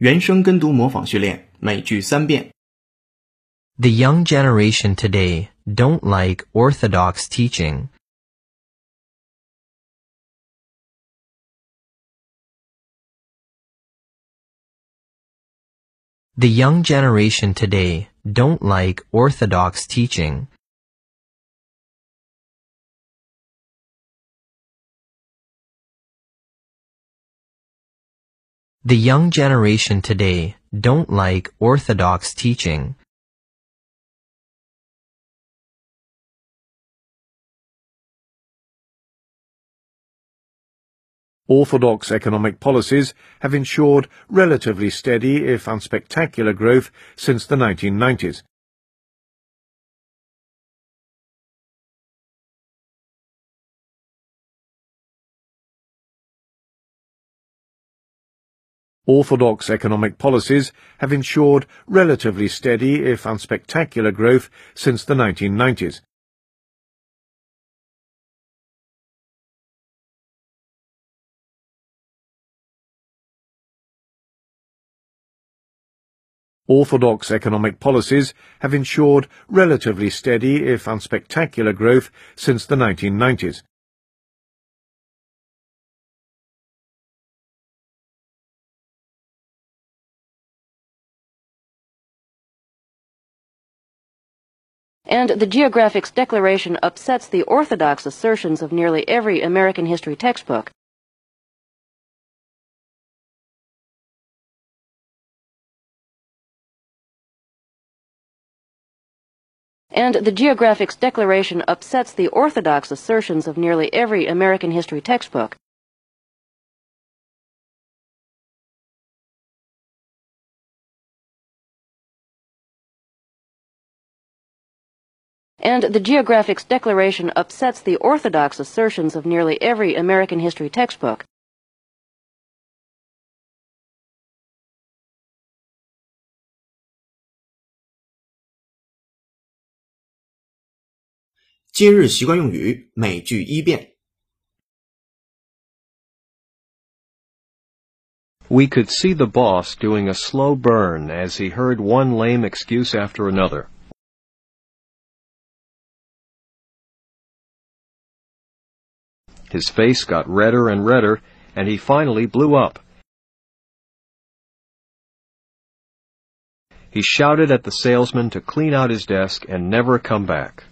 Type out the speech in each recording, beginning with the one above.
原声跟读模仿训练，每句三遍。 The young generation today don't like orthodox teaching. The young generation today don't like orthodox teaching. The young generation today don't like orthodox teaching. Orthodox economic policies have ensured relatively steady, if unspectacular, growth since the 1990s. Orthodox economic policies have ensured relatively steady, if unspectacular, growth since the 1990s. Orthodox economic policies have ensured relatively steady, if unspectacular, growth since the 1990s. And the Geographic's declaration upsets the orthodox assertions of nearly every American history textbook. And the Geographic's declaration upsets the orthodox assertions of nearly every American history textbook. and the geographics declaration upsets the orthodox assertions of nearly every American history textbook. We could see the boss doing a slow burn as he heard one lame excuse after another. His face got redder and redder, and he finally blew up. He shouted at the salesman to clean out his desk and never come back.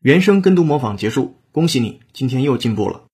原声跟读模仿结束，恭喜你，今天又进步了。